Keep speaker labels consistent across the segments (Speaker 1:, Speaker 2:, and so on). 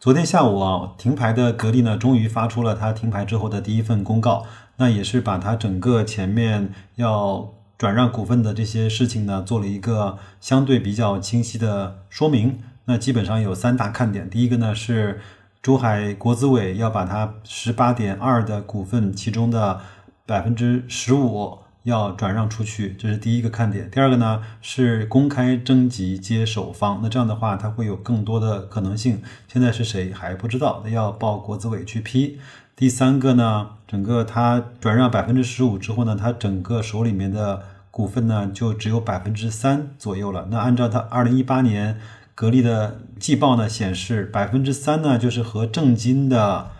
Speaker 1: 昨天下午啊，停牌的格力呢，终于发出了它停牌之后的第一份公告，那也是把它整个前面要。转让股份的这些事情呢，做了一个相对比较清晰的说明。那基本上有三大看点。第一个呢是珠海国资委要把它十八点二的股份，其中的百分之十五要转让出去，这是第一个看点。第二个呢是公开征集接手方，那这样的话它会有更多的可能性。现在是谁还不知道，那要报国资委去批。第三个呢，整个它转让百分之十五之后呢，它整个手里面的股份呢就只有百分之三左右了。那按照它二零一八年格力的季报呢显示，百分之三呢就是和正金的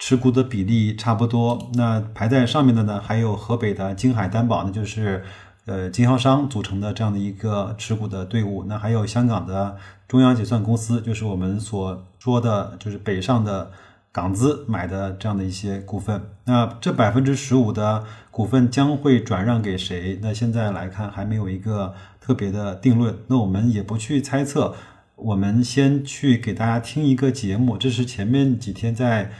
Speaker 1: 持股的比例差不多。那排在上面的呢还有河北的金海担保，那就是呃经销商组成的这样的一个持股的队伍。那还有香港的中央结算公司，就是我们所说的就是北上的。港资买的这样的一些股份，那这百分之十五的股份将会转让给谁？那现在来看还没有一个特别的定论。那我们也不去猜测，我们先去给大家听一个节目。这是前面几天在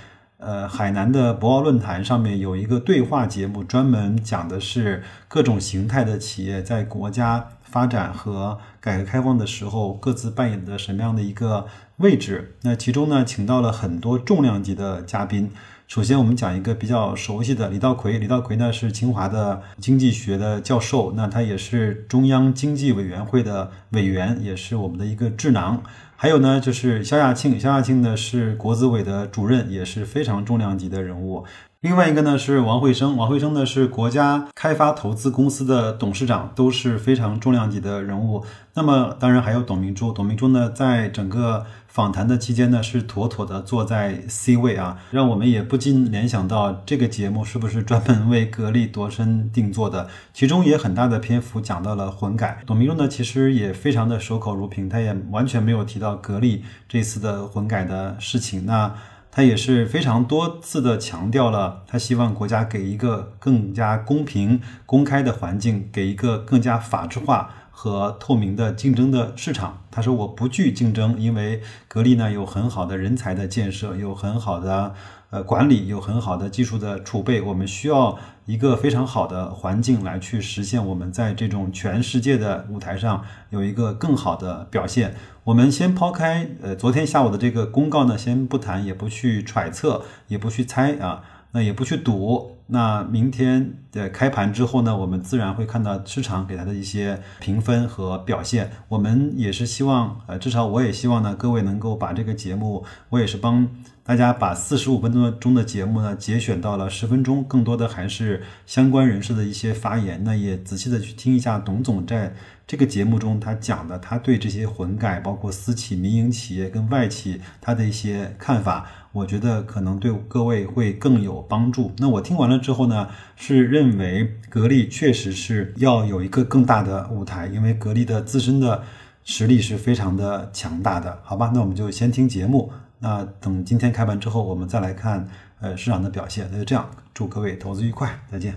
Speaker 1: 呃海南的博鳌论坛上面有一个对话节目，专门讲的是各种形态的企业在国家发展和改革开放的时候各自扮演的什么样的一个。位置，那其中呢，请到了很多重量级的嘉宾。首先，我们讲一个比较熟悉的李道葵。李道葵呢是清华的经济学的教授，那他也是中央经济委员会的委员，也是我们的一个智囊。还有呢，就是肖亚庆，肖亚庆呢是国资委的主任，也是非常重量级的人物。另外一个呢是王慧生，王慧生呢是国家开发投资公司的董事长，都是非常重量级的人物。那么当然还有董明珠，董明珠呢在整个访谈的期间呢是妥妥的坐在 C 位啊，让我们也不禁联想到这个节目是不是专门为格力度身定做的？其中也很大的篇幅讲到了混改。董明珠呢其实也非常的守口如瓶，他也完全没有提到格力这次的混改的事情。那。他也是非常多次的强调了，他希望国家给一个更加公平、公开的环境，给一个更加法治化和透明的竞争的市场。他说：“我不惧竞争，因为格力呢有很好的人才的建设，有很好的。”呃，管理有很好的技术的储备，我们需要一个非常好的环境来去实现我们在这种全世界的舞台上有一个更好的表现。我们先抛开呃昨天下午的这个公告呢，先不谈，也不去揣测，也不去猜啊，那也不去赌。那明天的开盘之后呢，我们自然会看到市场给它的一些评分和表现。我们也是希望，呃，至少我也希望呢，各位能够把这个节目，我也是帮。大家把四十五分钟中的节目呢节选到了十分钟，更多的还是相关人士的一些发言。那也仔细的去听一下董总在这个节目中他讲的，他对这些混改，包括私企、民营企业跟外企他的一些看法，我觉得可能对各位会更有帮助。那我听完了之后呢，是认为格力确实是要有一个更大的舞台，因为格力的自身的实力是非常的强大的，好吧？那我们就先听节目。那等今天开盘之后，我们再来看呃市场的表现。那就这样，祝各位投资愉快，再见。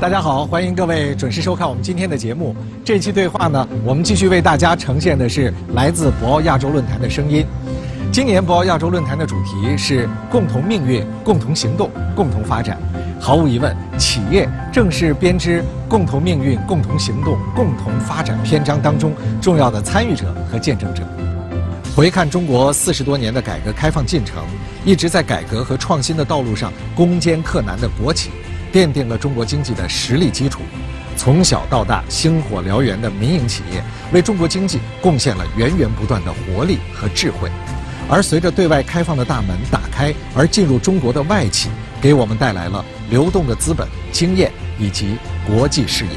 Speaker 2: 大家好，欢迎各位准时收看我们今天的节目。这期对话呢，我们继续为大家呈现的是来自博鳌亚洲论坛的声音。今年博鳌亚洲论坛的主题是共同命运、共同行动、共同发展。毫无疑问，企业正是编织共同命运、共同行动、共同发展篇章当中重要的参与者和见证者。回看中国四十多年的改革开放进程，一直在改革和创新的道路上攻坚克难的国企，奠定了中国经济的实力基础；从小到大星火燎原的民营企业，为中国经济贡献了源源不断的活力和智慧。而随着对外开放的大门打开，而进入中国的外企，给我们带来了流动的资本、经验以及国际视野。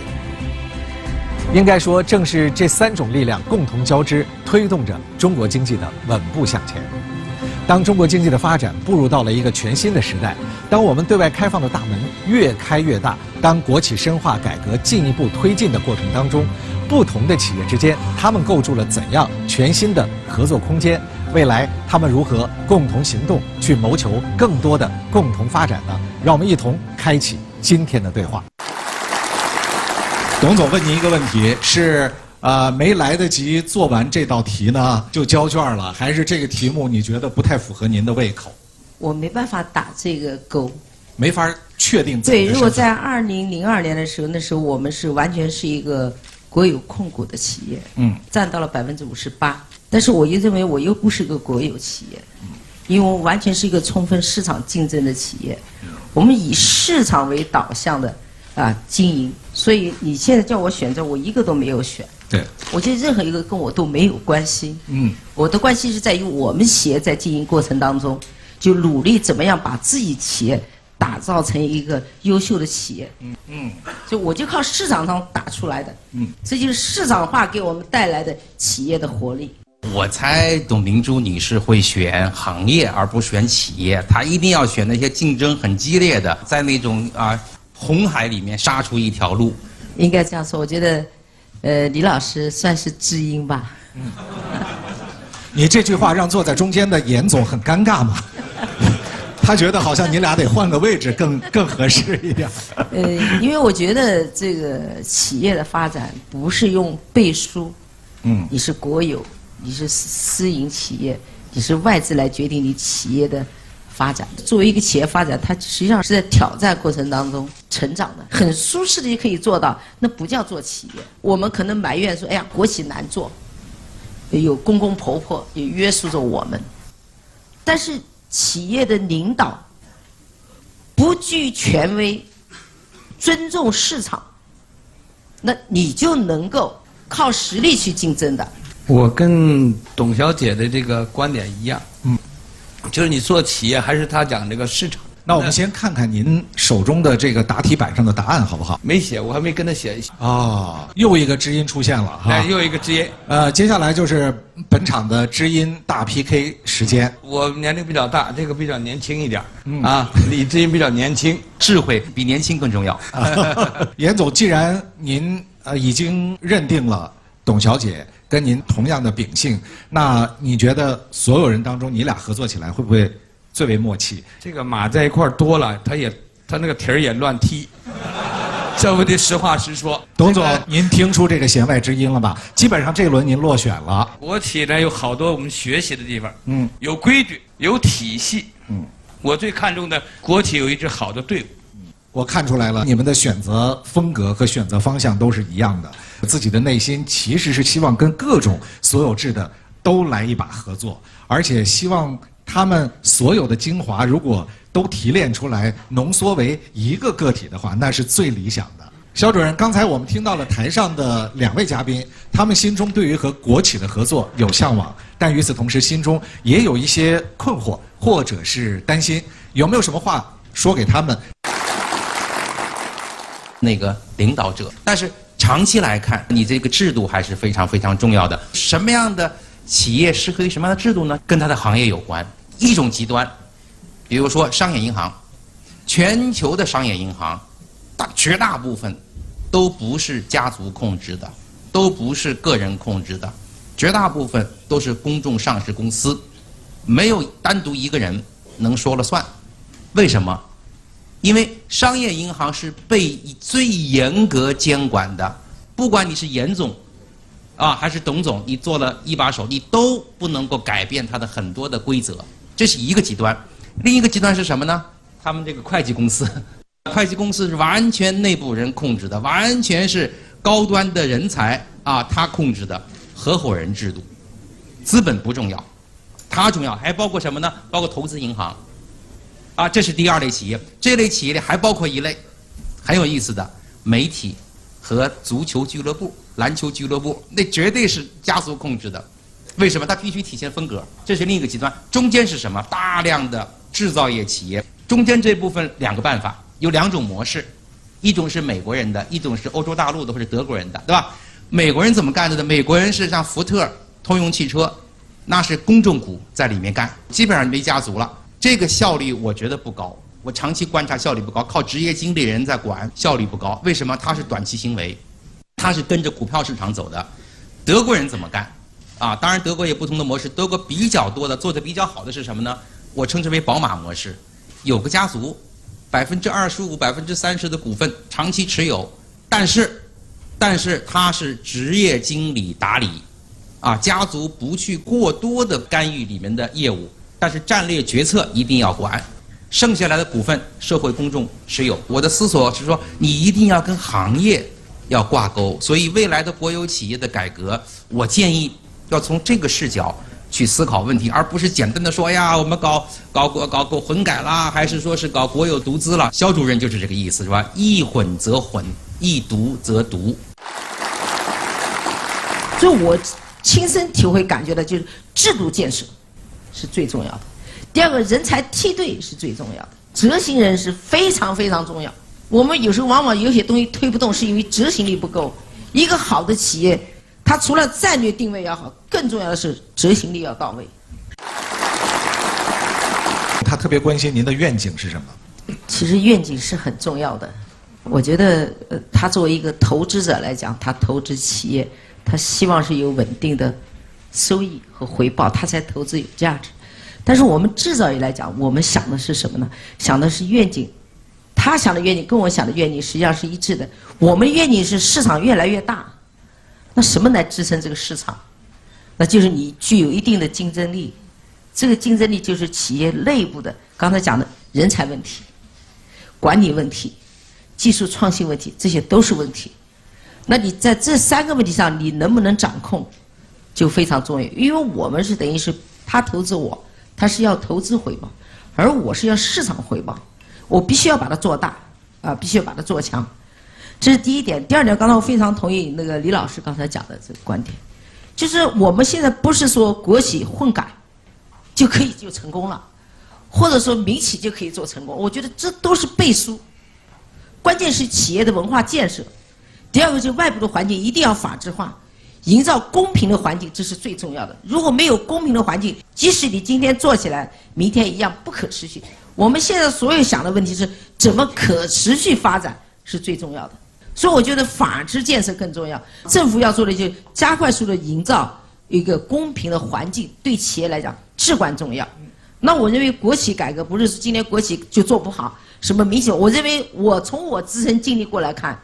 Speaker 2: 应该说，正是这三种力量共同交织，推动着中国经济的稳步向前。当中国经济的发展步入到了一个全新的时代，当我们对外开放的大门越开越大，当国企深化改革进一步推进的过程当中，不同的企业之间，他们构筑了怎样全新的合作空间？未来他们如何共同行动，去谋求更多的共同发展呢？让我们一同开启今天的对话。董总问您一个问题：是呃没来得及做完这道题呢，就交卷了，还是这个题目你觉得不太符合您的胃口？
Speaker 3: 我没办法打这个勾。
Speaker 2: 没法确定
Speaker 3: 对，如果在二零零二年的时候，那时候我们是完全是一个国有控股的企业，
Speaker 2: 嗯，
Speaker 3: 占到了百分之五十八。但是我又认为我又不是个国有企业，因为我完全是一个充分市场竞争的企业，我们以市场为导向的啊经营，所以你现在叫我选择，我一个都没有选。
Speaker 2: 对，
Speaker 3: 我觉得任何一个跟我都没有关系。
Speaker 2: 嗯，
Speaker 3: 我的关系是在于我们企业在经营过程当中，就努力怎么样把自己企业打造成一个优秀的企业。嗯嗯，就我就靠市场上打出来的。嗯，这就是市场化给我们带来的企业的活力。
Speaker 4: 我猜董明珠你是会选行业而不选企业，她一定要选那些竞争很激烈的，在那种啊红海里面杀出一条路。
Speaker 3: 应该这样说，我觉得，呃，李老师算是知音吧。
Speaker 2: 你这句话让坐在中间的严总很尴尬嘛？他觉得好像你俩得换个位置更更合适一点。
Speaker 3: 呃，因为我觉得这个企业的发展不是用背书，
Speaker 2: 嗯
Speaker 3: 你是国有，你是私营企业，你是外资来决定你企业的发展。作为一个企业发展，它实际上是在挑战过程当中成长的，很舒适的就可以做到，那不叫做企业。我们可能埋怨说，哎呀，国企难做，有公公婆婆也约束着我们，但是企业的领导不惧权威，尊重市场，那你就能够靠实力去竞争的。
Speaker 5: 我跟董小姐的这个观点一样，嗯，就是你做企业还是他讲这个市场。
Speaker 2: 那我们先看看您手中的这个答题板上的答案好不好？
Speaker 5: 没写，我还没跟他写。
Speaker 2: 啊，又一个知音出现了哈
Speaker 5: 哎，。又一个知音。
Speaker 2: 呃，接下来就是本场的知音大 PK 时间。
Speaker 5: 我年龄比较大，这个比较年轻一点儿啊。李知音比较年轻，
Speaker 4: 智慧比年轻更重要。
Speaker 2: 严总，既然您呃已经认定了董小姐跟您同样的秉性，那你觉得所有人当中，你俩合作起来会不会最为默契？
Speaker 5: 这个马在一块儿多了，他也他那个蹄儿也乱踢。这不得实话实说。
Speaker 2: 董总
Speaker 5: 这个，
Speaker 2: 您听出这个弦外之音了吧？基本上这轮您落选了。
Speaker 5: 国企呢有好多我们学习的地方，
Speaker 2: 嗯，
Speaker 5: 有规矩，有体系，
Speaker 2: 嗯，
Speaker 5: 我最看重的国企有一支好的队伍。
Speaker 2: 我看出来了，你们的选择风格和选择方向都是一样的。自己的内心其实是希望跟各种所有制的都来一把合作，而且希望他们所有的精华如果都提炼出来，浓缩为一个个体的话，那是最理想的。肖主任，刚才我们听到了台上的两位嘉宾，他们心中对于和国企的合作有向往，但与此同时心中也有一些困惑或者是担心，有没有什么话说给他们？
Speaker 4: 那个领导者，但是长期来看，你这个制度还是非常非常重要的。什么样的企业适合于什么样的制度呢？跟它的行业有关。一种极端，比如说商业银行，全球的商业银行，大绝大部分都不是家族控制的，都不是个人控制的，绝大部分都是公众上市公司，没有单独一个人能说了算。为什么？因为商业银行是被最严格监管的，不管你是严总，啊还是董总，你做了一把手，你都不能够改变它的很多的规则，这是一个极端。另一个极端是什么呢？他们这个会计公司，会计公司是完全内部人控制的，完全是高端的人才啊他控制的合伙人制度，资本不重要，它重要，还包括什么呢？包括投资银行。啊，这是第二类企业。这类企业里还包括一类很有意思的媒体和足球俱乐部、篮球俱乐部，那绝对是家族控制的。为什么？它必须体现风格，这是另一个极端。中间是什么？大量的制造业企业，中间这部分两个办法，有两种模式，一种是美国人的，一种是欧洲大陆的或者德国人的，对吧？美国人怎么干的呢？美国人是像福特、通用汽车，那是公众股在里面干，基本上没家族了。这个效率我觉得不高，我长期观察效率不高，靠职业经理人在管效率不高。为什么？他是短期行为，他是跟着股票市场走的。德国人怎么干？啊，当然德国有不同的模式，德国比较多的做的比较好的是什么呢？我称之为宝马模式，有个家族，百分之二十五、百分之三十的股份长期持有，但是，但是他是职业经理打理，啊，家族不去过多的干预里面的业务。但是战略决策一定要管，剩下来的股份社会公众持有。我的思索是说，你一定要跟行业要挂钩。所以未来的国有企业的改革，我建议要从这个视角去思考问题，而不是简单的说哎呀，我们搞搞搞搞搞混改啦，还是说是搞国有独资了。肖主任就是这个意思，是吧？一混则混，一独则独。
Speaker 3: 所以我亲身体会感觉到，就是制度建设。是最重要的。第二个人才梯队是最重要的，执行人是非常非常重要。我们有时候往往有些东西推不动，是因为执行力不够。一个好的企业，它除了战略定位要好，更重要的是执行力要到位。
Speaker 2: 他特别关心您的愿景是什么？
Speaker 3: 其实愿景是很重要的。我觉得，呃，他作为一个投资者来讲，他投资企业，他希望是有稳定的。收益和回报，他才投资有价值。但是我们制造业来讲，我们想的是什么呢？想的是愿景。他想的愿景跟我想的愿景实际上是一致的。我们愿景是市场越来越大，那什么来支撑这个市场？那就是你具有一定的竞争力。这个竞争力就是企业内部的，刚才讲的人才问题、管理问题、技术创新问题，这些都是问题。那你在这三个问题上，你能不能掌控？就非常重要，因为我们是等于是他投资我，他是要投资回报，而我是要市场回报，我必须要把它做大，啊，必须要把它做强，这是第一点。第二点，刚才我非常同意那个李老师刚才讲的这个观点，就是我们现在不是说国企混改就可以就成功了，或者说民企就可以做成功，我觉得这都是背书，关键是企业的文化建设，第二个就是外部的环境一定要法治化。营造公平的环境，这是最重要的。如果没有公平的环境，即使你今天做起来，明天一样不可持续。我们现在所有想的问题是怎么可持续发展是最重要的。所以我觉得法治建设更重要。政府要做的就加快速度营造一个公平的环境，对企业来讲至关重要。那我认为国企改革不是今天国企就做不好，什么明显？我认为我从我自身经历过来看。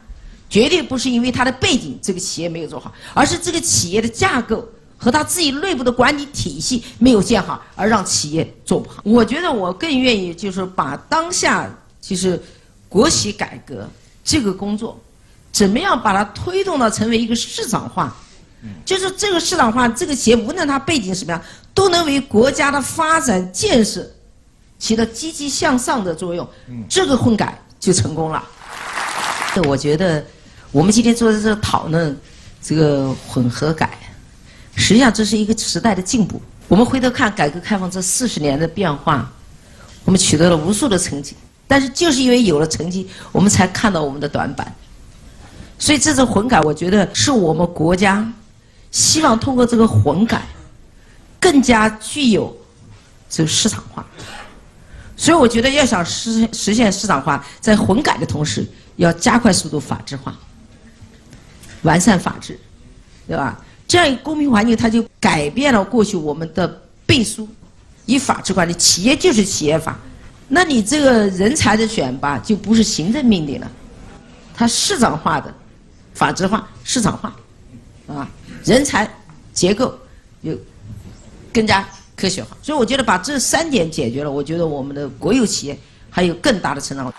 Speaker 3: 绝对不是因为它的背景，这个企业没有做好，而是这个企业的架构和他自己内部的管理体系没有建好，而让企业做不好。我觉得我更愿意就是把当下就是国企改革这个工作，怎么样把它推动到成为一个市场化，就是这个市场化，这个企业无论它背景什么样，都能为国家的发展建设起到积极向上的作用，这个混改就成功了。我觉得。我们今天坐在这讨论，这个混合改，实际上这是一个时代的进步。我们回头看改革开放这四十年的变化，我们取得了无数的成绩，但是就是因为有了成绩，我们才看到我们的短板。所以这次混改，我觉得是我们国家希望通过这个混改，更加具有这个市场化。所以我觉得要想实实现市场化，在混改的同时，要加快速度法治化。完善法治，对吧？这样一个公平环境，它就改变了过去我们的背书，以法治管理，企业就是企业法。那你这个人才的选拔就不是行政命令了，它市场化的、法治化、市场化，啊，人才结构就更加科学化。所以我觉得把这三点解决了，我觉得我们的国有企业还有更大的成长。